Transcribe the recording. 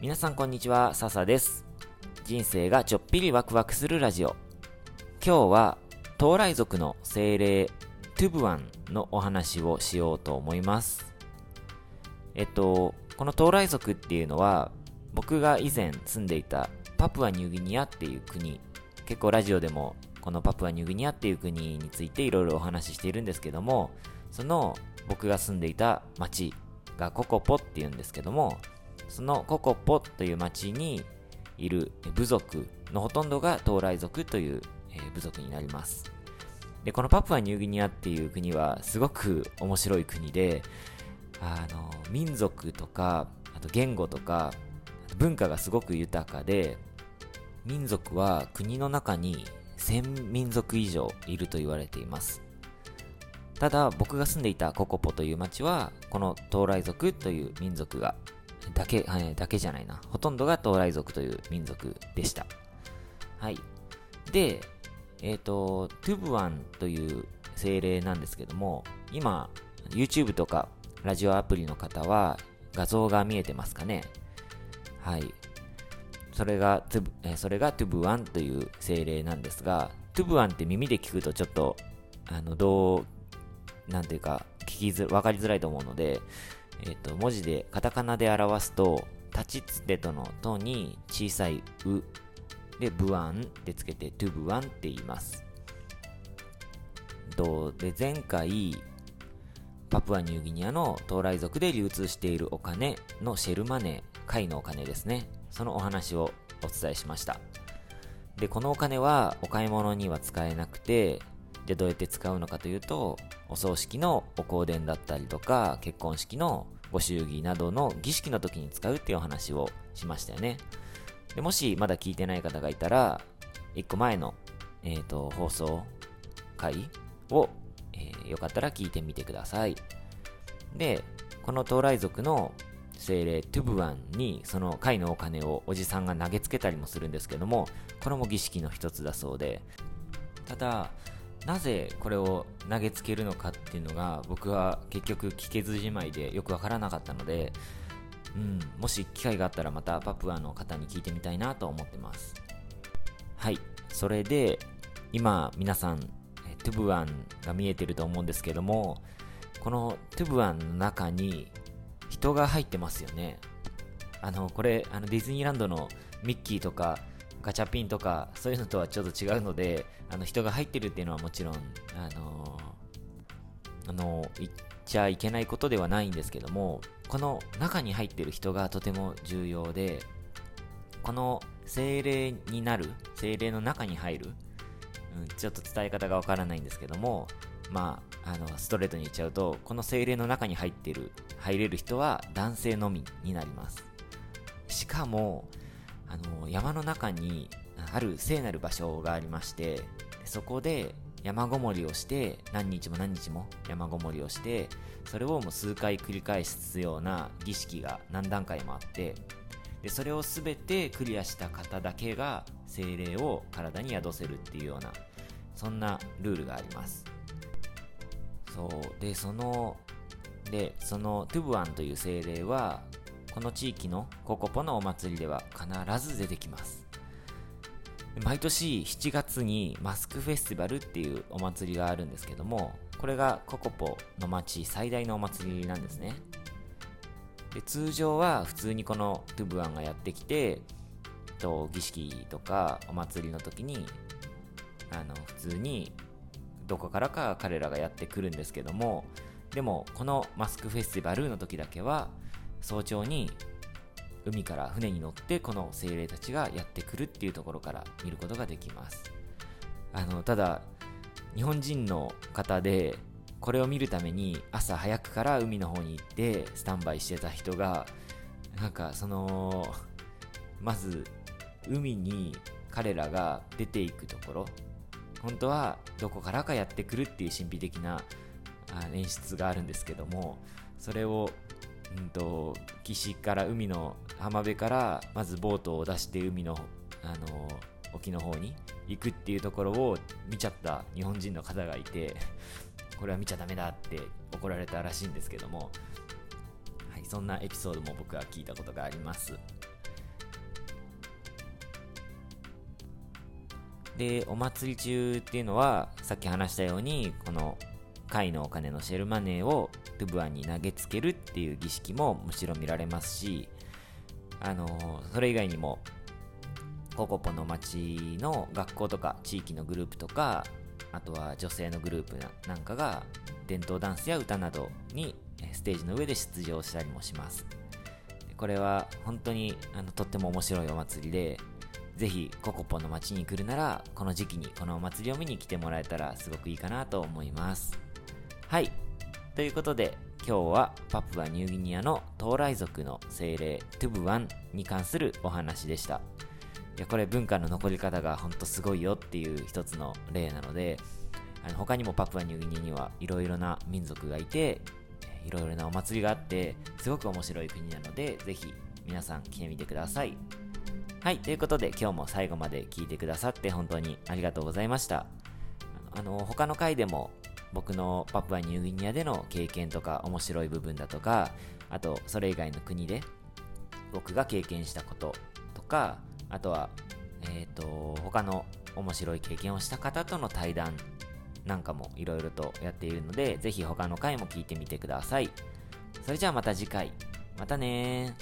皆さんこんにちは、笹です。人生がちょっぴりワクワクするラジオ。今日は、東来族の精霊、トゥブワンのお話をしようと思います。えっと、この東来族っていうのは、僕が以前住んでいたパプアニューギニアっていう国、結構ラジオでもこのパプアニューギニアっていう国についていろいろお話ししているんですけども、その僕が住んでいた町がココポっていうんですけども、そのココポという町にいる部族のほとんどが東来族という、部族になります。で、このパプアニューギニアっていう国はすごく面白い国で、あの、民族とか、あと言語とか、文化がすごく豊かで、民族は国の中に1000民族以上いると言われています。ただ、僕が住んでいたココポという町は、このトーライ族という民族が、だけ、はいだけじゃないな。ほとんどがトーライ族という民族でした。はい。で、えっ、と、トゥブワンという精霊なんですけども、今、YouTube とかラジオアプリの方は画像が見えてますかねはい。それがトゥブ、えーそれがトゥブワンという精霊なんですが、トゥブワンって耳で聞くとちょっと、あの、どう、なんていうか、聞きづ、わかりづらいと思うので、えっ、と、文字で、カタカナで表すと、立ちつてとのとに小さいうで、ブワンでつけて、トゥブワンって言います。とで、前回、パプアニューギニアの東来族で流通しているお金のシェルマネー、貝のお金ですね。そのお話をお伝えしました。で、このお金はお買い物には使えなくて、じゃあどうやって使うのかというと、お葬式のお香典だったりとか、結婚式のご祝儀などの儀式の時に使うっていうお話をしましたよね。でもしまだ聞いてない方がいたら、1個前の、えー、と放送回を、えーよかったら聞いてみてください。で、この東来族の精霊トゥブワンにその貝のお金をおじさんが投げつけたりもするんですけども、これも儀式の一つだそうで、ただ、なぜこれを投げつけるのかっていうのが僕は結局聞けずじまいでよくわからなかったので、うん、もし機会があったらまたパプアの方に聞いてみたいなと思ってます。はい。それで、今皆さん、トゥブワンが見えてると思うんですけども、このトゥブワンの中に人が入ってますよね。あの、これ、あのディズニーランドのミッキーとかガチャピンとかそういうのとはちょっと違うので、あの人が入ってるっていうのはもちろん、あのあの、言っちゃいけないことではないんですけども、この中に入ってる人がとても重要で、この精霊になる、精霊の中に入る、うん、ちょっと伝え方がわからないんですけども、まあ、あの、ストレートに言っちゃうと、この精霊の中に入ってる、入れる人は男性のみになります。しかも、あの、山の中にある聖なる場所がありまして、そこで山ごもりをして、何日も何日も山ごもりをして、それをもう数回繰り返すような儀式が何段階もあって、でそれを全てクリアした方だけが精霊を体に宿せるっていうようなそんなルールがあります。そう。でそのでそのトゥブワンという精霊はこの地域のココポのお祭りでは必ず出てきます。毎年7月にマスクフェスティバルっていうお祭りがあるんですけどもこれがココポの町最大のお祭りなんですね。で通常は普通にこのトゥブワンがやってきてと儀式とかお祭りの時にあの普通にどこからか彼らがやってくるんですけどもでもこのマスクフェスティバルの時だけは早朝に海から船に乗ってこの精霊たちがやってくるっていうところから見ることができます。あのただ日本人の方でこれを見るために朝早くから海の方に行ってスタンバイしてた人がなんかそのまず海に彼らが出ていくところ。本当はどこからかやってくるっていう神秘的なあ演出があるんですけどもそれを、うんと、岸から海の浜辺からまずボートを出して海の、あの沖の方に行くっていうところを見ちゃった日本人の方がいて これは見ちゃダメだって怒られたらしいんですけども、はい、そんなエピソードも僕は聞いたことがあります。でお祭り中っていうのはさっき話したようにこの貝のお金のシェルマネーをトゥブアンに投げつけるっていう儀式ももちろ見られますし、あのそれ以外にも、ココポの町の学校とか地域のグループとか、あとは女性のグループなんかが伝統ダンスや歌などにステージの上で出場したりもします。これは本当にあのとっても面白いお祭りでぜひココポの街に来るならこの時期にこのお祭りを見に来てもらえたらすごくいいかなと思います。はい。ということで今日はパプアニューギニアのトーライ族の精霊トゥブワンに関するお話でした。いやこれ文化の残り方がほんとすごいよっていう一つの例なのであの他にもパプアニューギニアにはいろいろな民族がいていろいろなお祭りがあってすごく面白い国なのでぜひ皆さん来てみてください。はいということで今日も最後まで聞いてくださって本当にありがとうございました。あの他の回でも僕のパプアニューギニアでの経験とか面白い部分だとかあとそれ以外の国で僕が経験したこととかあとはえっ、ー、と他の面白い経験をした方との対談なんかもいろいろとやっているので、ぜひ他の回も聞いてみてください。それじゃあまた次回。またね